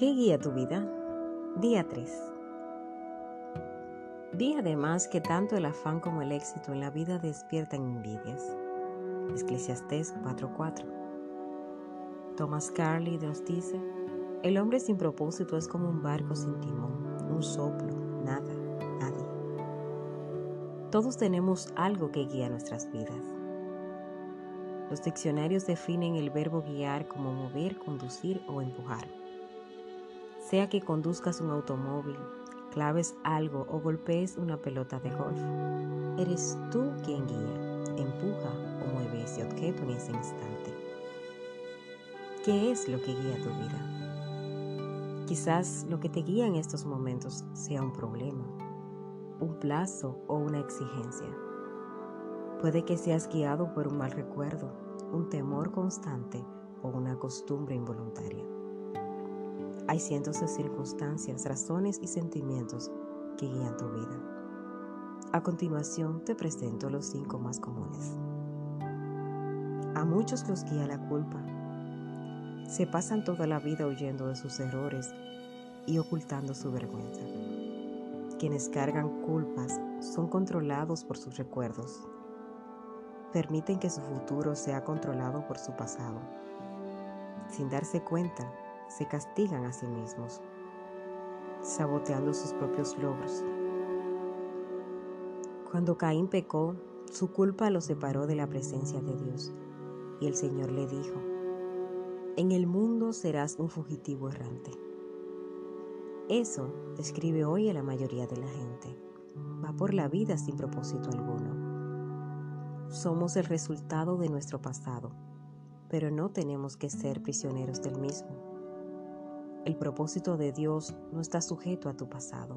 ¿Qué guía tu vida? Día 3. Vi además que tanto el afán como el éxito en la vida despiertan envidias. Eclesiastés 4:4. Thomas Carlyle nos dice, el hombre sin propósito es como un barco sin timón, un soplo, nada, nadie. Todos tenemos algo que guía nuestras vidas. Los diccionarios definen el verbo guiar como mover, conducir o empujar. Sea que conduzcas un automóvil, claves algo o golpees una pelota de golf, eres tú quien guía, empuja o mueve ese objeto en ese instante. ¿Qué es lo que guía tu vida? Quizás lo que te guía en estos momentos sea un problema, un plazo o una exigencia. Puede que seas guiado por un mal recuerdo, un temor constante o una costumbre involuntaria. Hay cientos de circunstancias, razones y sentimientos que guían tu vida. A continuación te presento los cinco más comunes. A muchos los guía la culpa. Se pasan toda la vida huyendo de sus errores y ocultando su vergüenza. Quienes cargan culpas son controlados por sus recuerdos. Permiten que su futuro sea controlado por su pasado. Sin darse cuenta, se castigan a sí mismos, saboteando sus propios logros. Cuando Caín pecó, su culpa lo separó de la presencia de Dios, y el Señor le dijo, en el mundo serás un fugitivo errante. Eso describe hoy a la mayoría de la gente. Va por la vida sin propósito alguno. Somos el resultado de nuestro pasado, pero no tenemos que ser prisioneros del mismo. El propósito de Dios no está sujeto a tu pasado.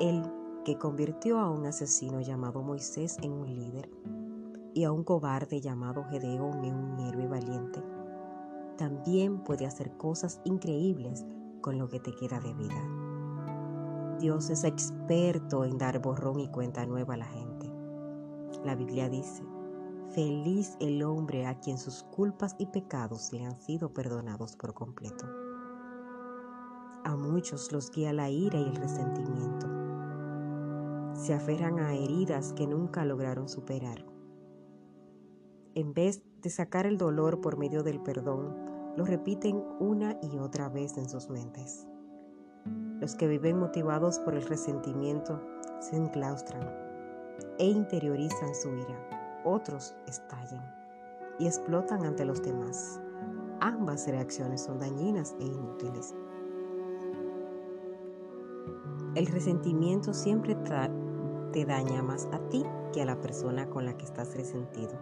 Él, que convirtió a un asesino llamado Moisés en un líder y a un cobarde llamado Gedeón en un héroe valiente, también puede hacer cosas increíbles con lo que te queda de vida. Dios es experto en dar borrón y cuenta nueva a la gente. La Biblia dice, feliz el hombre a quien sus culpas y pecados le han sido perdonados por completo. A muchos los guía la ira y el resentimiento. Se aferran a heridas que nunca lograron superar. En vez de sacar el dolor por medio del perdón, lo repiten una y otra vez en sus mentes. Los que viven motivados por el resentimiento se enclaustran e interiorizan su ira. Otros estallan y explotan ante los demás. Ambas reacciones son dañinas e inútiles. El resentimiento siempre te daña más a ti que a la persona con la que estás resentido.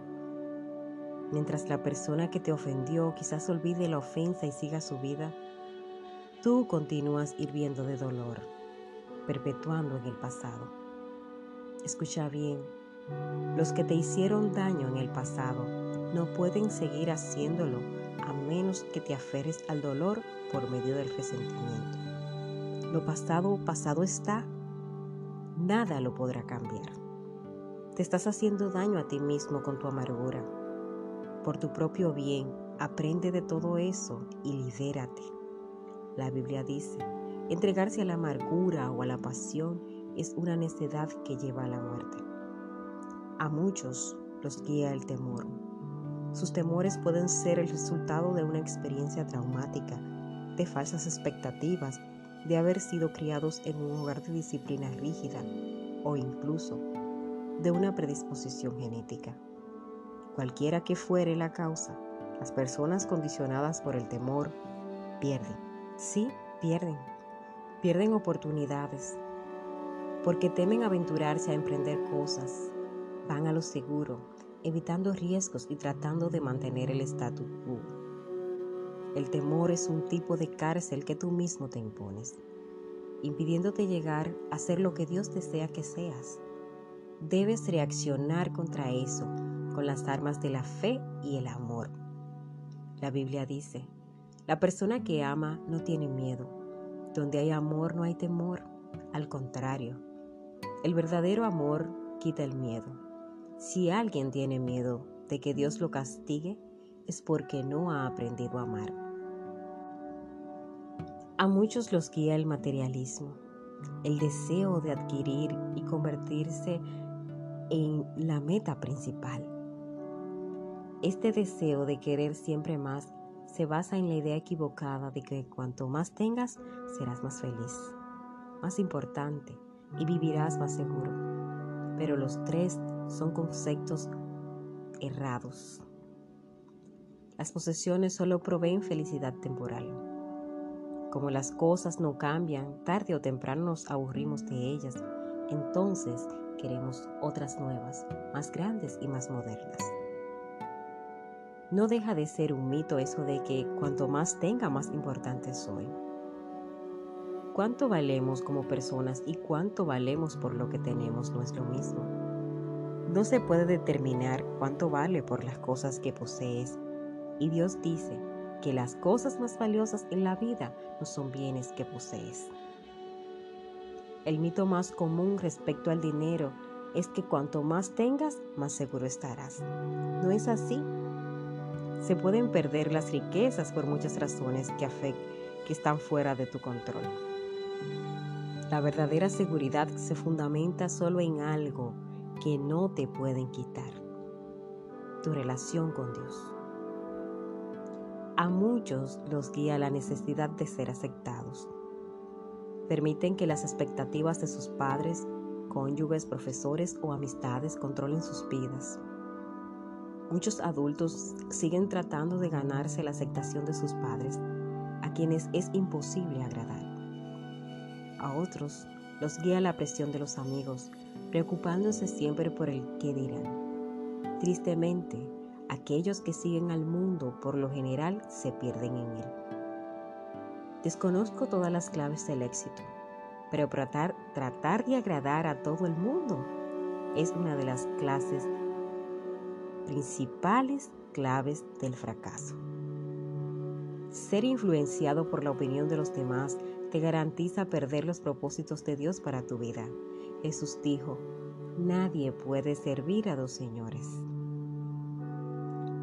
Mientras la persona que te ofendió quizás olvide la ofensa y siga su vida, tú continúas hirviendo de dolor, perpetuando en el pasado. Escucha bien, los que te hicieron daño en el pasado no pueden seguir haciéndolo a menos que te aferres al dolor por medio del resentimiento. Lo pasado, pasado está. Nada lo podrá cambiar. Te estás haciendo daño a ti mismo con tu amargura. Por tu propio bien, aprende de todo eso y libérate. La Biblia dice, entregarse a la amargura o a la pasión es una necedad que lleva a la muerte. A muchos los guía el temor. Sus temores pueden ser el resultado de una experiencia traumática, de falsas expectativas de haber sido criados en un hogar de disciplina rígida o incluso de una predisposición genética. Cualquiera que fuere la causa, las personas condicionadas por el temor pierden. Sí, pierden. Pierden oportunidades porque temen aventurarse a emprender cosas. Van a lo seguro, evitando riesgos y tratando de mantener el status quo. El temor es un tipo de cárcel que tú mismo te impones, impidiéndote llegar a ser lo que Dios desea que seas. Debes reaccionar contra eso con las armas de la fe y el amor. La Biblia dice, la persona que ama no tiene miedo. Donde hay amor no hay temor. Al contrario, el verdadero amor quita el miedo. Si alguien tiene miedo de que Dios lo castigue, es porque no ha aprendido a amar. A muchos los guía el materialismo, el deseo de adquirir y convertirse en la meta principal. Este deseo de querer siempre más se basa en la idea equivocada de que cuanto más tengas, serás más feliz, más importante y vivirás más seguro. Pero los tres son conceptos errados. Las posesiones solo proveen felicidad temporal. Como las cosas no cambian, tarde o temprano nos aburrimos de ellas, entonces queremos otras nuevas, más grandes y más modernas. No deja de ser un mito eso de que cuanto más tenga, más importante soy. Cuánto valemos como personas y cuánto valemos por lo que tenemos no es lo mismo. No se puede determinar cuánto vale por las cosas que posees. Y Dios dice que las cosas más valiosas en la vida no son bienes que posees. El mito más común respecto al dinero es que cuanto más tengas, más seguro estarás. No es así. Se pueden perder las riquezas por muchas razones que, que están fuera de tu control. La verdadera seguridad se fundamenta solo en algo que no te pueden quitar, tu relación con Dios. A muchos los guía la necesidad de ser aceptados Permiten que las expectativas de sus padres, cónyuges, profesores o amistades controlen sus vidas. Muchos adultos siguen tratando de ganarse la aceptación de sus padres, a quienes es imposible agradar. A otros los guía la presión de los amigos, preocupándose siempre por el qué dirán. Tristemente, aquellos que siguen al mundo por lo general se pierden en él. Desconozco todas las claves del éxito, pero tratar, tratar de agradar a todo el mundo es una de las clases principales claves del fracaso. Ser influenciado por la opinión de los demás te garantiza perder los propósitos de Dios para tu vida. Jesús dijo, nadie puede servir a dos señores.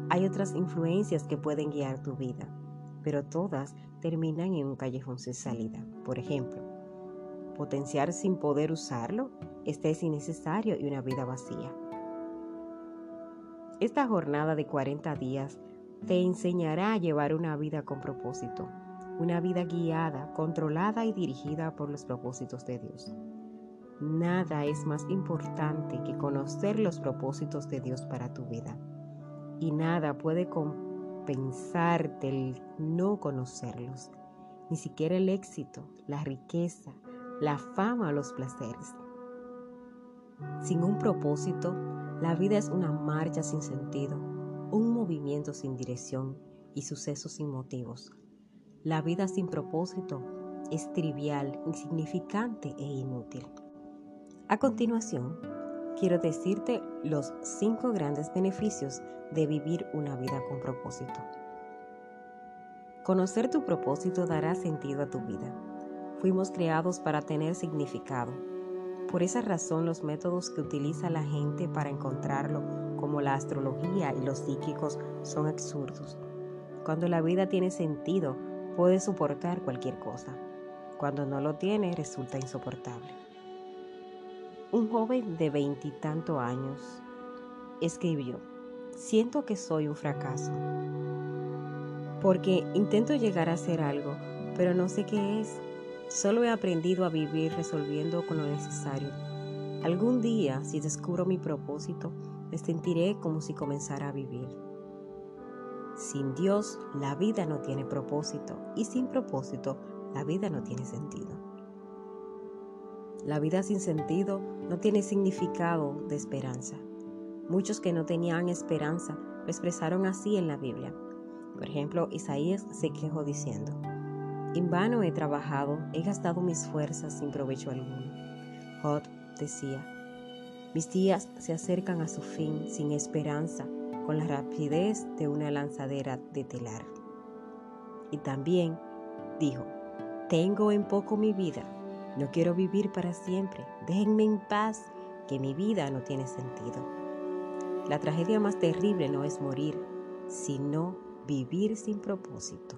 Hay otras influencias que pueden guiar tu vida pero todas terminan en un callejón sin salida. Por ejemplo, potenciar sin poder usarlo, este es innecesario y una vida vacía. Esta jornada de 40 días te enseñará a llevar una vida con propósito, una vida guiada, controlada y dirigida por los propósitos de Dios. Nada es más importante que conocer los propósitos de Dios para tu vida. Y nada puede pensar del no conocerlos, ni siquiera el éxito, la riqueza, la fama o los placeres. Sin un propósito, la vida es una marcha sin sentido, un movimiento sin dirección y sucesos sin motivos. La vida sin propósito es trivial, insignificante e inútil. A continuación, quiero decirte los cinco grandes beneficios de vivir una vida con propósito. Conocer tu propósito dará sentido a tu vida. Fuimos creados para tener significado. Por esa razón los métodos que utiliza la gente para encontrarlo, como la astrología y los psíquicos, son absurdos. Cuando la vida tiene sentido, puedes soportar cualquier cosa. Cuando no lo tiene, resulta insoportable. Un joven de veintitantos años escribió, siento que soy un fracaso, porque intento llegar a hacer algo, pero no sé qué es. Solo he aprendido a vivir resolviendo con lo necesario. Algún día, si descubro mi propósito, me sentiré como si comenzara a vivir. Sin Dios, la vida no tiene propósito y sin propósito, la vida no tiene sentido. La vida sin sentido no tiene significado de esperanza. Muchos que no tenían esperanza lo expresaron así en la Biblia. Por ejemplo, Isaías se quejó diciendo, En vano he trabajado, he gastado mis fuerzas sin provecho alguno. Jod decía, Mis días se acercan a su fin sin esperanza, con la rapidez de una lanzadera de telar. Y también dijo, Tengo en poco mi vida no quiero vivir para siempre. Déjenme en paz, que mi vida no tiene sentido. La tragedia más terrible no es morir, sino vivir sin propósito.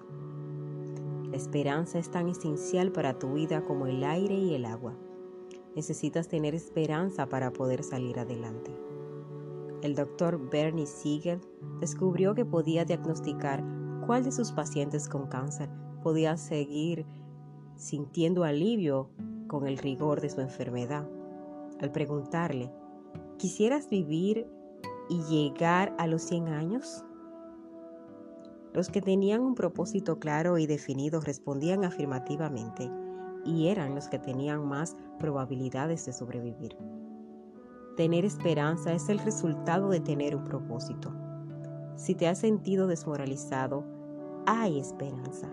La esperanza es tan esencial para tu vida como el aire y el agua. Necesitas tener esperanza para poder salir adelante. El doctor Bernie Siegel descubrió que podía diagnosticar cuál de sus pacientes con cáncer podía seguir sintiendo alivio con el rigor de su enfermedad. Al preguntarle, ¿quisieras vivir y llegar a los 100 años? Los que tenían un propósito claro y definido respondían afirmativamente y eran los que tenían más probabilidades de sobrevivir. Tener esperanza es el resultado de tener un propósito. Si te has sentido desmoralizado, hay esperanza.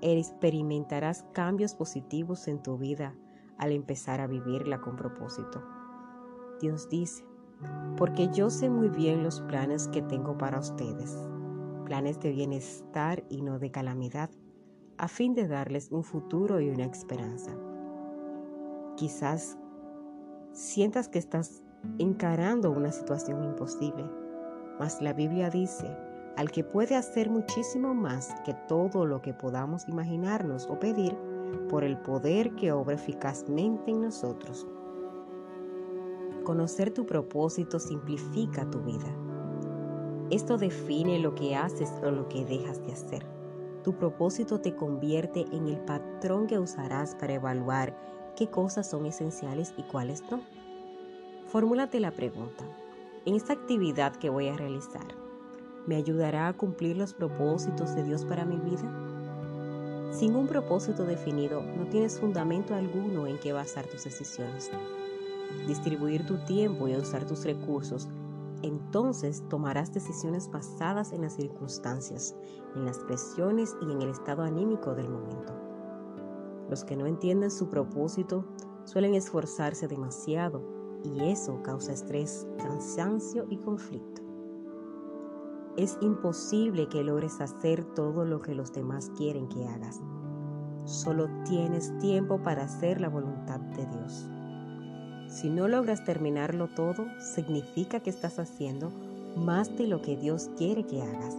Experimentarás cambios positivos en tu vida al empezar a vivirla con propósito. Dios dice, porque yo sé muy bien los planes que tengo para ustedes, planes de bienestar y no de calamidad, a fin de darles un futuro y una esperanza. Quizás sientas que estás encarando una situación imposible, mas la Biblia dice, al que puede hacer muchísimo más que todo lo que podamos imaginarnos o pedir, por el poder que obra eficazmente en nosotros. Conocer tu propósito simplifica tu vida. Esto define lo que haces o lo que dejas de hacer. Tu propósito te convierte en el patrón que usarás para evaluar qué cosas son esenciales y cuáles no. Fórmulate la pregunta. En esta actividad que voy a realizar, ¿me ayudará a cumplir los propósitos de Dios para mi vida? Sin un propósito definido, no tienes fundamento alguno en que basar tus decisiones. Distribuir tu tiempo y usar tus recursos, entonces tomarás decisiones basadas en las circunstancias, en las presiones y en el estado anímico del momento. Los que no entienden su propósito suelen esforzarse demasiado y eso causa estrés, cansancio y conflicto. Es imposible que logres hacer todo lo que los demás quieren que hagas. Solo tienes tiempo para hacer la voluntad de Dios. Si no logras terminarlo todo, significa que estás haciendo más de lo que Dios quiere que hagas.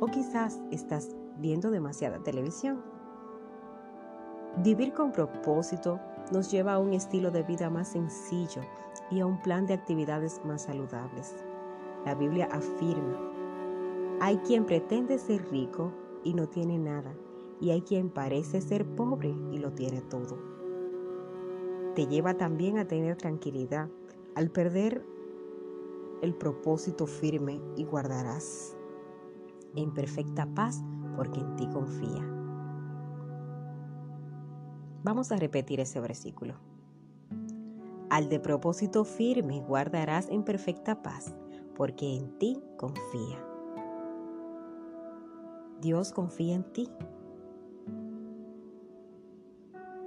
O quizás estás viendo demasiada televisión. Vivir con propósito nos lleva a un estilo de vida más sencillo y a un plan de actividades más saludables. La Biblia afirma, hay quien pretende ser rico y no tiene nada, y hay quien parece ser pobre y lo tiene todo. Te lleva también a tener tranquilidad al perder el propósito firme y guardarás en perfecta paz porque en ti confía. Vamos a repetir ese versículo. Al de propósito firme guardarás en perfecta paz porque en ti confía. Dios confía en ti.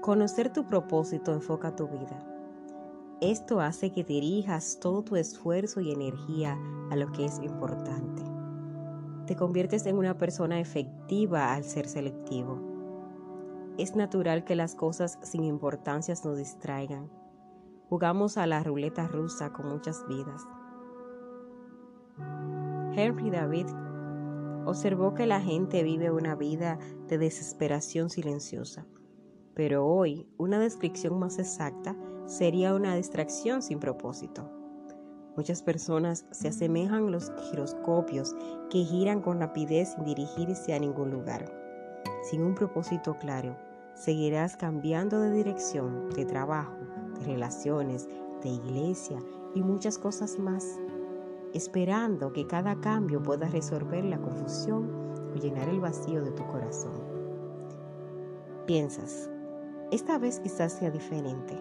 Conocer tu propósito enfoca tu vida. Esto hace que dirijas todo tu esfuerzo y energía a lo que es importante. Te conviertes en una persona efectiva al ser selectivo. Es natural que las cosas sin importancia nos distraigan. Jugamos a la ruleta rusa con muchas vidas. Henry David observó que la gente vive una vida de desesperación silenciosa. Pero hoy una descripción más exacta sería una distracción sin propósito. Muchas personas se asemejan a los giroscopios que giran con rapidez sin dirigirse a ningún lugar. Sin un propósito claro, seguirás cambiando de dirección, de trabajo, de relaciones, de iglesia y muchas cosas más esperando que cada cambio pueda resolver la confusión o llenar el vacío de tu corazón. Piensas, esta vez quizás sea diferente,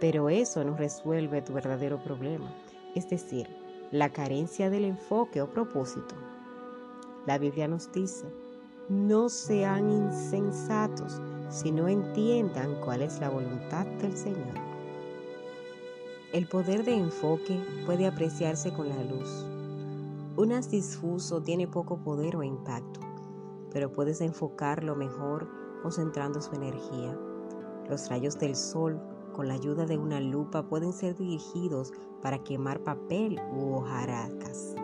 pero eso no resuelve tu verdadero problema, es decir, la carencia del enfoque o propósito. La Biblia nos dice, no sean insensatos, sino entiendan cuál es la voluntad del Señor. El poder de enfoque puede apreciarse con la luz. Un haz difuso tiene poco poder o impacto, pero puedes enfocarlo mejor concentrando su energía. Los rayos del sol, con la ayuda de una lupa, pueden ser dirigidos para quemar papel u hojarascas.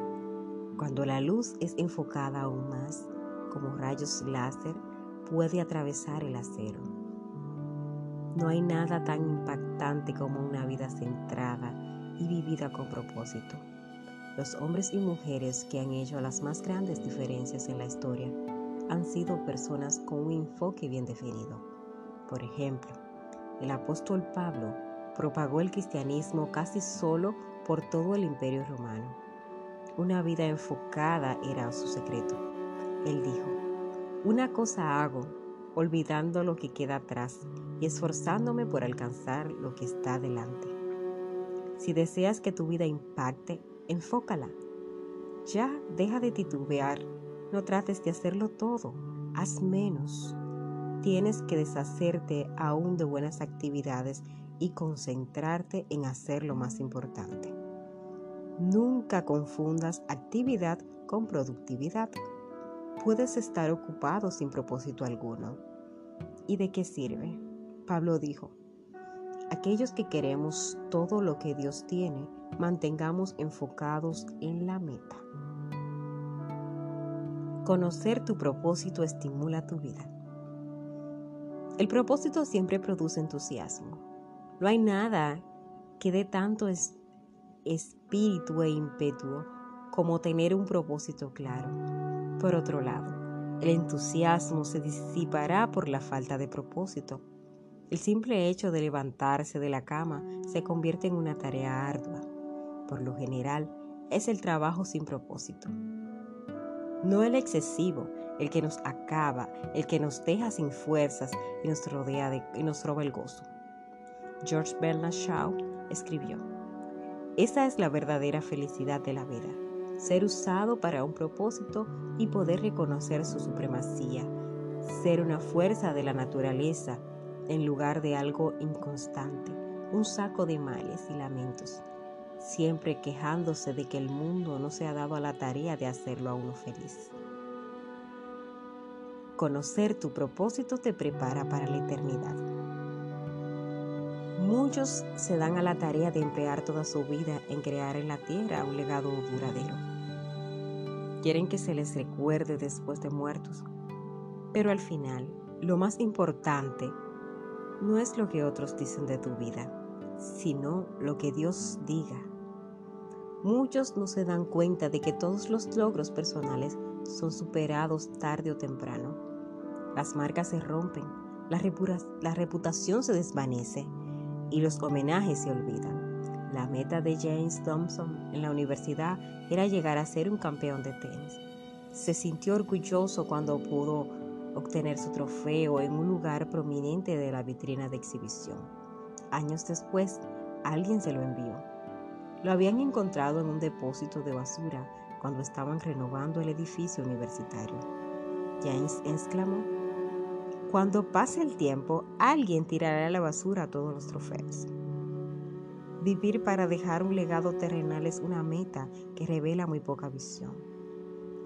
Cuando la luz es enfocada aún más, como rayos láser, puede atravesar el acero. No hay nada tan impactante como una vida centrada y vivida con propósito. Los hombres y mujeres que han hecho las más grandes diferencias en la historia han sido personas con un enfoque bien definido. Por ejemplo, el apóstol Pablo propagó el cristianismo casi solo por todo el imperio romano. Una vida enfocada era su secreto. Él dijo, una cosa hago, olvidando lo que queda atrás y esforzándome por alcanzar lo que está delante. Si deseas que tu vida impacte, enfócala. Ya deja de titubear, no trates de hacerlo todo, haz menos. Tienes que deshacerte aún de buenas actividades y concentrarte en hacer lo más importante. Nunca confundas actividad con productividad. Puedes estar ocupado sin propósito alguno. ¿Y de qué sirve? Pablo dijo, aquellos que queremos todo lo que Dios tiene, mantengamos enfocados en la meta. Conocer tu propósito estimula tu vida. El propósito siempre produce entusiasmo. No hay nada que dé tanto espíritu e ímpetu como tener un propósito claro. Por otro lado, el entusiasmo se disipará por la falta de propósito. El simple hecho de levantarse de la cama se convierte en una tarea ardua. Por lo general, es el trabajo sin propósito. No el excesivo, el que nos acaba, el que nos deja sin fuerzas y nos rodea y nos roba el gozo. George Bernard Shaw escribió, Esa es la verdadera felicidad de la vida, ser usado para un propósito y poder reconocer su supremacía, ser una fuerza de la naturaleza en lugar de algo inconstante, un saco de males y lamentos, siempre quejándose de que el mundo no se ha dado a la tarea de hacerlo a uno feliz. Conocer tu propósito te prepara para la eternidad. Muchos se dan a la tarea de emplear toda su vida en crear en la tierra un legado duradero. Quieren que se les recuerde después de muertos. Pero al final, lo más importante no es lo que otros dicen de tu vida, sino lo que Dios diga. Muchos no se dan cuenta de que todos los logros personales son superados tarde o temprano. Las marcas se rompen, la, reputación se desvanece y los homenajes se olvidan. La meta de James Thompson en la universidad era llegar a ser un campeón de tenis. Se sintió orgulloso cuando pudo obtener su trofeo en un lugar prominente de la vitrina de exhibición. Años después, alguien se lo envió. Lo habían encontrado en un depósito de basura cuando estaban renovando el edificio universitario. James exclamó, cuando pase el tiempo, alguien tirará a la basura todos los trofeos. Vivir para dejar un legado terrenal es una meta que revela muy poca visión.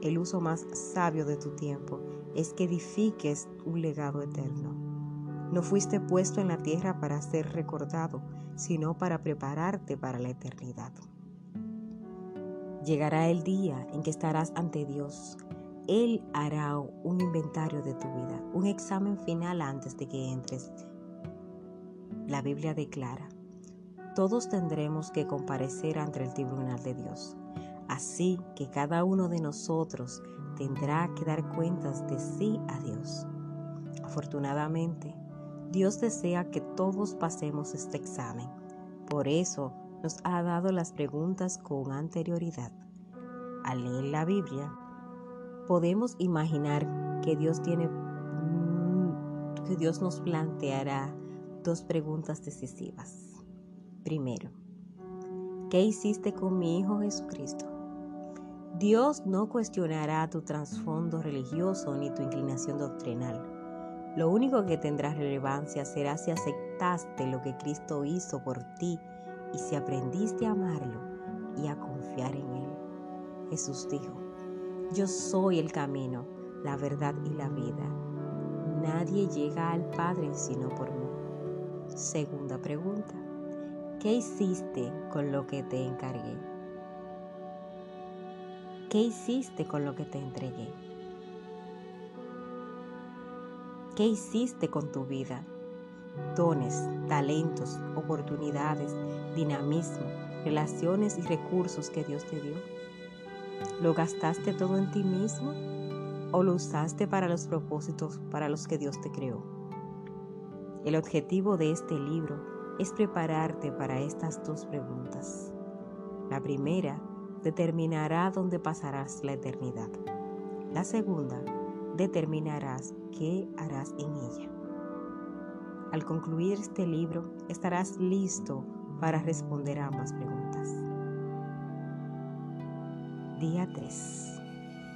El uso más sabio de tu tiempo es que edifiques un legado eterno. No fuiste puesto en la tierra para ser recordado, sino para prepararte para la eternidad. Llegará el día en que estarás ante Dios él hará un inventario de tu vida, un examen final antes de que entres. La Biblia declara, todos tendremos que comparecer ante el tribunal de Dios. Así que cada uno de nosotros tendrá que dar cuentas de sí a Dios. Afortunadamente, Dios desea que todos pasemos este examen. Por eso nos ha dado las preguntas con anterioridad. Al leer la Biblia, podemos imaginar que Dios tiene que Dios nos planteará dos preguntas decisivas. Primero, ¿qué hiciste con mi Hijo Jesucristo? Dios no cuestionará tu trasfondo religioso ni tu inclinación doctrinal. Lo único que tendrá relevancia será si aceptaste lo que Cristo hizo por ti y si aprendiste a amarlo y a confiar en Él. Jesús dijo, yo soy el camino, la verdad y la vida. Nadie llega al Padre sino por mí. Segunda pregunta. ¿Qué hiciste con lo que te encargué? ¿Qué hiciste con lo que te entregué? ¿Qué hiciste con tu vida? Dones, talentos, oportunidades, dinamismo, relaciones y recursos que Dios te dio. ¿Lo gastaste todo en ti mismo o lo usaste para los propósitos para los que Dios te creó? El objetivo de este libro es prepararte para estas dos preguntas. La primera determinará dónde pasarás la eternidad. La segunda determinarás qué harás en ella. Al concluir este libro estarás listo para responder a ambas preguntas. Día 3.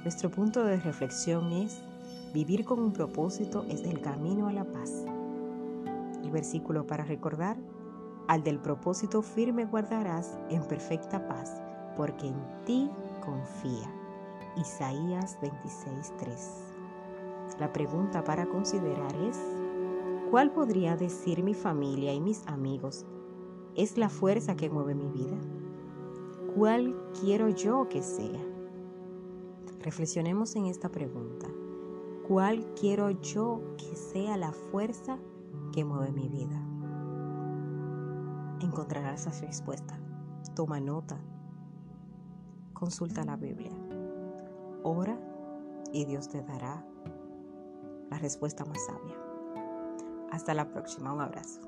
Nuestro punto de reflexión es, vivir con un propósito es el camino a la paz. El versículo para recordar, al del propósito firme guardarás en perfecta paz, porque en ti confía. Isaías 26:3. La pregunta para considerar es, ¿cuál podría decir mi familia y mis amigos es la fuerza que mueve mi vida? ¿Cuál quiero yo que sea? Reflexionemos en esta pregunta. ¿Cuál quiero yo que sea la fuerza que mueve mi vida? Encontrarás esa respuesta. Toma nota. Consulta la Biblia. Ora y Dios te dará la respuesta más sabia. Hasta la próxima. Un abrazo.